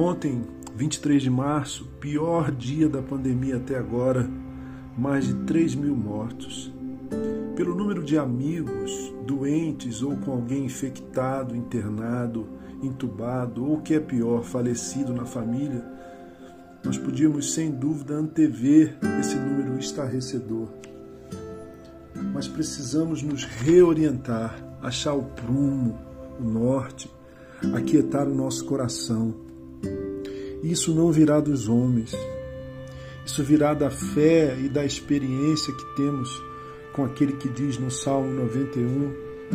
Ontem, 23 de março, pior dia da pandemia até agora, mais de 3 mil mortos. Pelo número de amigos doentes ou com alguém infectado, internado, entubado ou, o que é pior, falecido na família, nós podíamos sem dúvida antever esse número estarrecedor. Mas precisamos nos reorientar, achar o prumo, o norte, aquietar o nosso coração. Isso não virá dos homens, isso virá da fé e da experiência que temos com aquele que diz no Salmo 91,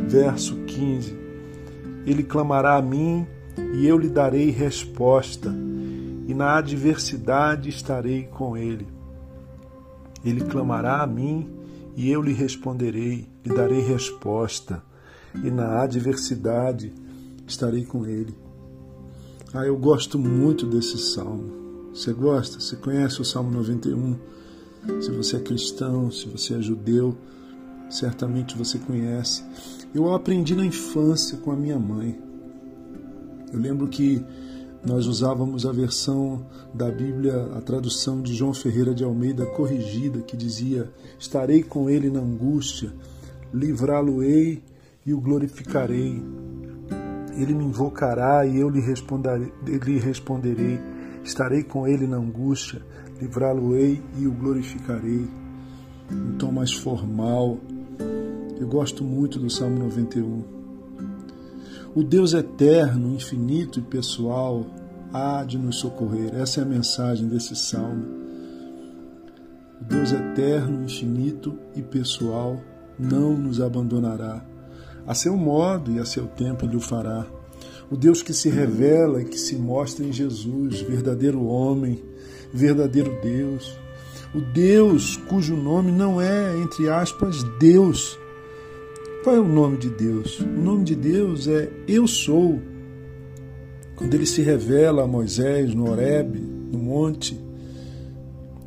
verso 15: Ele clamará a mim e eu lhe darei resposta, e na adversidade estarei com ele. Ele clamará a mim e eu lhe responderei, lhe darei resposta, e na adversidade estarei com ele. Ah, eu gosto muito desse salmo. Você gosta? Você conhece o Salmo 91? Se você é cristão, se você é judeu, certamente você conhece. Eu aprendi na infância com a minha mãe. Eu lembro que nós usávamos a versão da Bíblia, a tradução de João Ferreira de Almeida corrigida, que dizia: Estarei com ele na angústia, livrá-lo-ei e o glorificarei. Ele me invocará e eu lhe responderei, lhe responderei. Estarei com ele na angústia, livrá-lo-ei e o glorificarei. Um tom mais formal. Eu gosto muito do Salmo 91. O Deus eterno, infinito e pessoal há de nos socorrer. Essa é a mensagem desse salmo. O Deus eterno, infinito e pessoal não nos abandonará. A seu modo e a seu tempo ele o fará o Deus que se revela e que se mostra em Jesus, verdadeiro homem, verdadeiro Deus. O Deus cujo nome não é, entre aspas, Deus. Qual é o nome de Deus? O nome de Deus é Eu Sou. Quando ele se revela a Moisés no Horebe, no monte,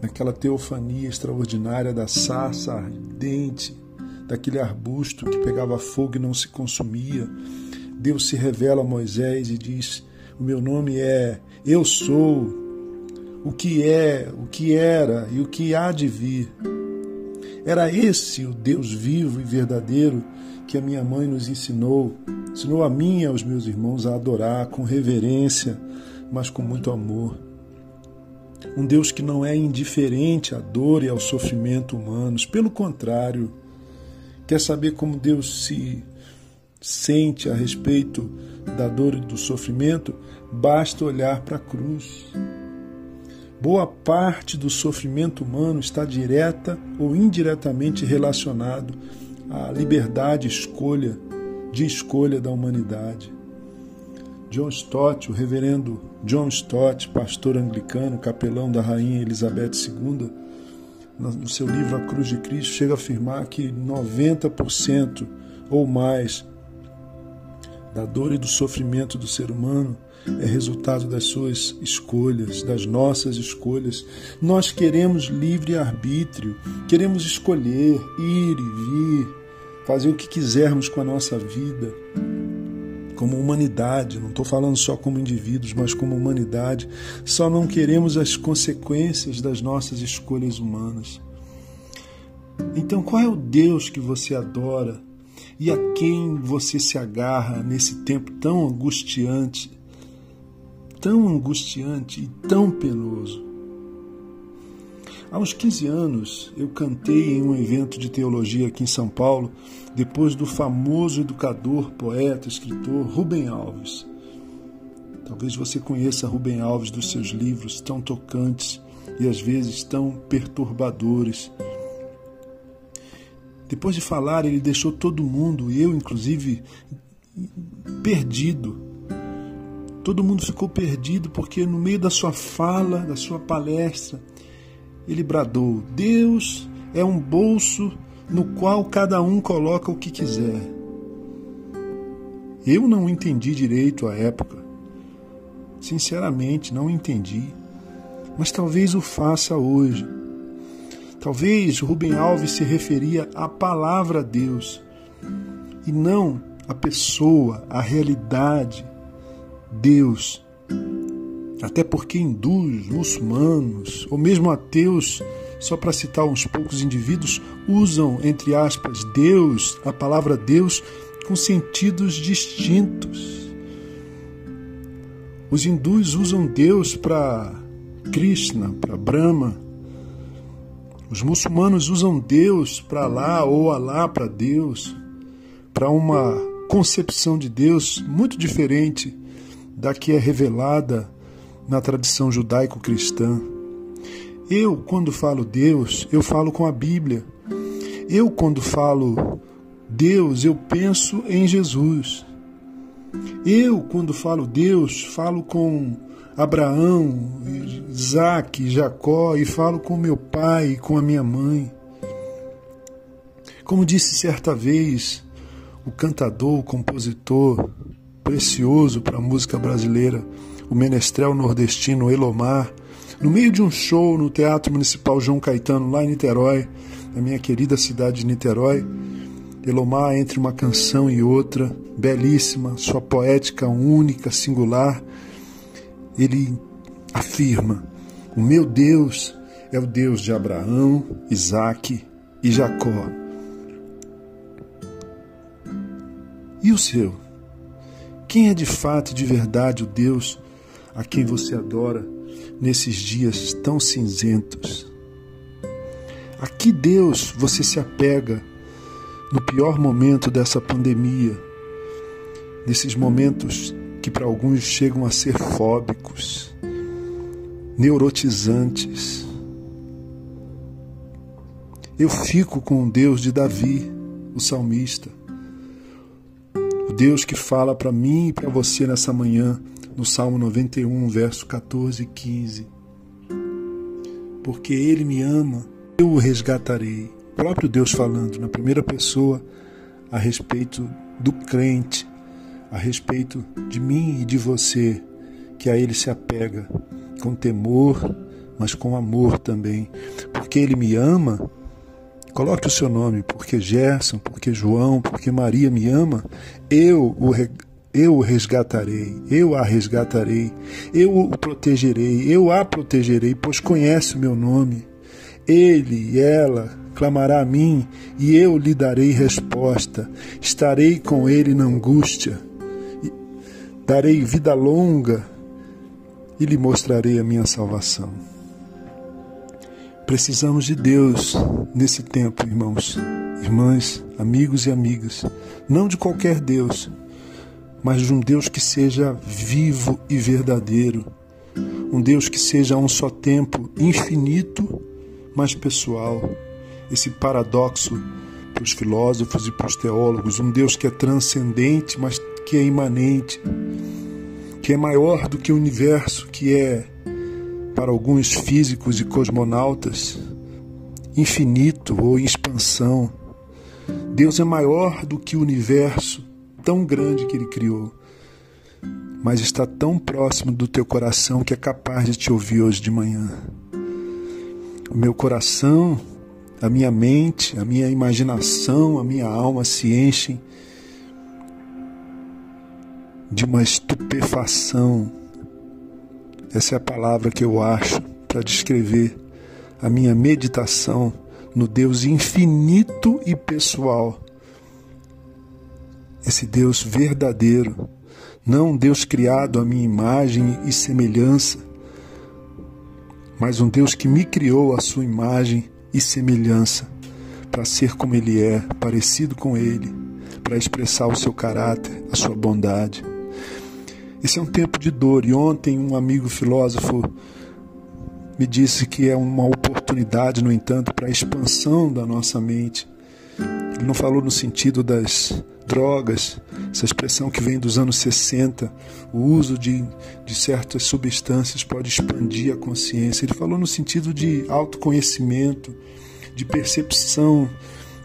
naquela teofania extraordinária da sarça ardente, daquele arbusto que pegava fogo e não se consumia, Deus se revela a Moisés e diz: O meu nome é Eu sou, o que é, o que era e o que há de vir. Era esse o Deus vivo e verdadeiro que a minha mãe nos ensinou, ensinou a mim e aos meus irmãos a adorar com reverência, mas com muito amor. Um Deus que não é indiferente à dor e ao sofrimento humanos, pelo contrário, quer saber como Deus se sente a respeito da dor e do sofrimento, basta olhar para a cruz. Boa parte do sofrimento humano está direta ou indiretamente relacionado à liberdade escolha de escolha da humanidade. John Stott, o reverendo John Stott, pastor anglicano, capelão da rainha Elizabeth II, no seu livro A Cruz de Cristo, chega a afirmar que 90% ou mais da dor e do sofrimento do ser humano é resultado das suas escolhas, das nossas escolhas. Nós queremos livre arbítrio, queremos escolher, ir e vir, fazer o que quisermos com a nossa vida, como humanidade. Não estou falando só como indivíduos, mas como humanidade. Só não queremos as consequências das nossas escolhas humanas. Então, qual é o Deus que você adora? e a quem você se agarra nesse tempo tão angustiante, tão angustiante e tão penoso. Há uns 15 anos eu cantei em um evento de teologia aqui em São Paulo, depois do famoso educador, poeta, escritor Rubem Alves. Talvez você conheça Rubem Alves dos seus livros tão tocantes e às vezes tão perturbadores depois de falar, ele deixou todo mundo, eu inclusive, perdido. Todo mundo ficou perdido porque no meio da sua fala, da sua palestra, ele bradou: Deus é um bolso no qual cada um coloca o que quiser. Eu não entendi direito a época. Sinceramente, não entendi. Mas talvez o faça hoje. Talvez Rubem Alves se referia à palavra Deus e não à pessoa, à realidade. Deus Até porque hindus, muçulmanos ou mesmo ateus, só para citar uns poucos indivíduos, usam, entre aspas, Deus, a palavra Deus, com sentidos distintos. Os hindus usam Deus para Krishna, para Brahma. Os muçulmanos usam Deus para lá ou Alá para Deus, para uma concepção de Deus muito diferente da que é revelada na tradição judaico-cristã. Eu, quando falo Deus, eu falo com a Bíblia. Eu, quando falo Deus, eu penso em Jesus. Eu, quando falo Deus, falo com Abraão, Isaac, Jacó e falo com meu pai e com a minha mãe. Como disse certa vez o cantador, o compositor precioso para a música brasileira, o menestrel nordestino Elomar, no meio de um show no Teatro Municipal João Caetano, lá em Niterói, na minha querida cidade de Niterói. Elomar, entre uma canção e outra, belíssima, sua poética única, singular, ele afirma: O meu Deus é o Deus de Abraão, Isaque e Jacó. E o seu? Quem é de fato e de verdade o Deus a quem você adora nesses dias tão cinzentos? A que Deus você se apega no pior momento dessa pandemia, nesses momentos que para alguns chegam a ser fóbicos, neurotizantes? Eu fico com o Deus de Davi, o salmista. O Deus que fala para mim e para você nessa manhã no Salmo 91, verso 14 e 15. Porque Ele me ama, eu o resgatarei. O próprio Deus falando na primeira pessoa a respeito do crente, a respeito de mim e de você, que a Ele se apega com temor, mas com amor também. Porque Ele me ama, coloque o seu nome, porque Gerson, porque João, porque Maria me ama, eu o eu o resgatarei, eu a resgatarei, eu o protegerei, eu a protegerei, pois conhece o meu nome. Ele e ela clamará a mim e eu lhe darei resposta. Estarei com ele na angústia, darei vida longa e lhe mostrarei a minha salvação. Precisamos de Deus nesse tempo, irmãos, irmãs, amigos e amigas, não de qualquer Deus mas de um Deus que seja vivo e verdadeiro, um Deus que seja a um só tempo infinito, mas pessoal. Esse paradoxo para os filósofos e para os teólogos, um Deus que é transcendente, mas que é imanente, que é maior do que o universo, que é, para alguns físicos e cosmonautas, infinito ou em expansão. Deus é maior do que o universo, tão grande que Ele criou, mas está tão próximo do teu coração que é capaz de te ouvir hoje de manhã. O meu coração, a minha mente, a minha imaginação, a minha alma se enchem de uma estupefação. Essa é a palavra que eu acho para descrever a minha meditação no Deus infinito e pessoal esse Deus verdadeiro, não um Deus criado à minha imagem e semelhança, mas um Deus que me criou à sua imagem e semelhança, para ser como Ele é, parecido com Ele, para expressar o seu caráter, a sua bondade. Esse é um tempo de dor, e ontem um amigo filósofo me disse que é uma oportunidade, no entanto, para a expansão da nossa mente. Ele não falou no sentido das drogas, essa expressão que vem dos anos 60, o uso de, de certas substâncias pode expandir a consciência. Ele falou no sentido de autoconhecimento, de percepção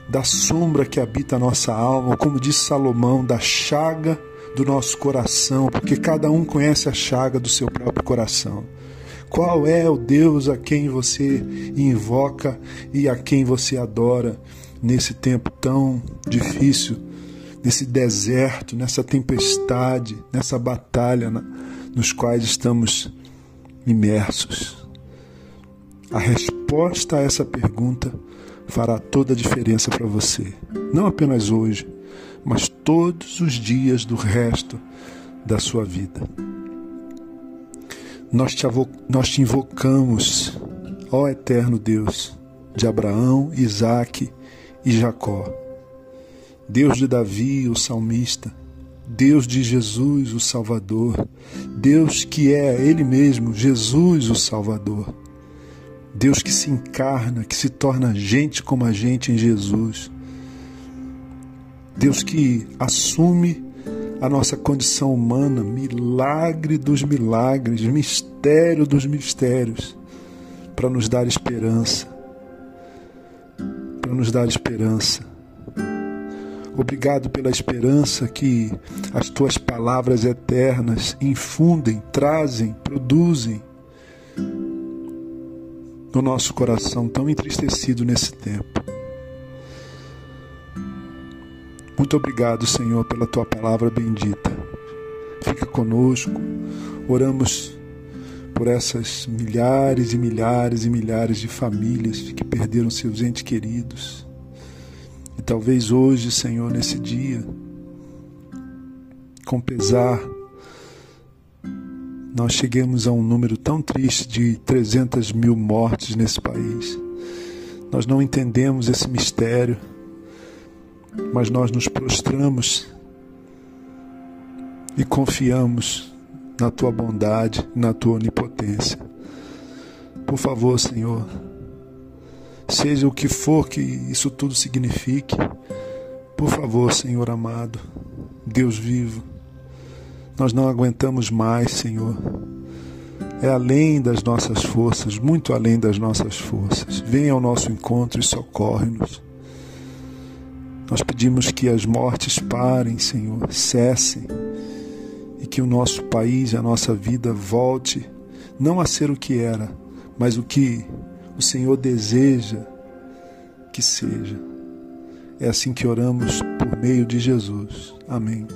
da sombra que habita a nossa alma, como disse Salomão, da chaga do nosso coração, porque cada um conhece a chaga do seu próprio coração. Qual é o Deus a quem você invoca e a quem você adora nesse tempo tão difícil nesse deserto, nessa tempestade, nessa batalha na, nos quais estamos imersos? A resposta a essa pergunta fará toda a diferença para você, não apenas hoje, mas todos os dias do resto da sua vida. Nós te, nós te invocamos, ó eterno Deus, de Abraão, Isaque e Jacó. Deus de Davi, o salmista, Deus de Jesus, o Salvador, Deus que é Ele mesmo, Jesus, o Salvador. Deus que se encarna, que se torna gente como a gente em Jesus. Deus que assume a nossa condição humana, milagre dos milagres, mistério dos mistérios, para nos dar esperança. Nos dar esperança. Obrigado pela esperança que as tuas palavras eternas infundem, trazem, produzem no nosso coração tão entristecido nesse tempo. Muito obrigado, Senhor, pela tua palavra bendita. Fica conosco. Oramos por essas milhares e milhares e milhares de famílias que perderam seus entes queridos. E talvez hoje, Senhor, nesse dia, com pesar, nós cheguemos a um número tão triste de 300 mil mortes nesse país. Nós não entendemos esse mistério mas nós nos prostramos e confiamos na tua bondade, na tua onipotência. Por favor, Senhor, seja o que for que isso tudo signifique, por favor, Senhor amado, Deus vivo, nós não aguentamos mais, Senhor. É além das nossas forças, muito além das nossas forças. Venha ao nosso encontro e socorre-nos. Nós pedimos que as mortes parem, Senhor, cessem que o nosso país, a nossa vida volte não a ser o que era, mas o que o Senhor deseja que seja. É assim que oramos por meio de Jesus. Amém.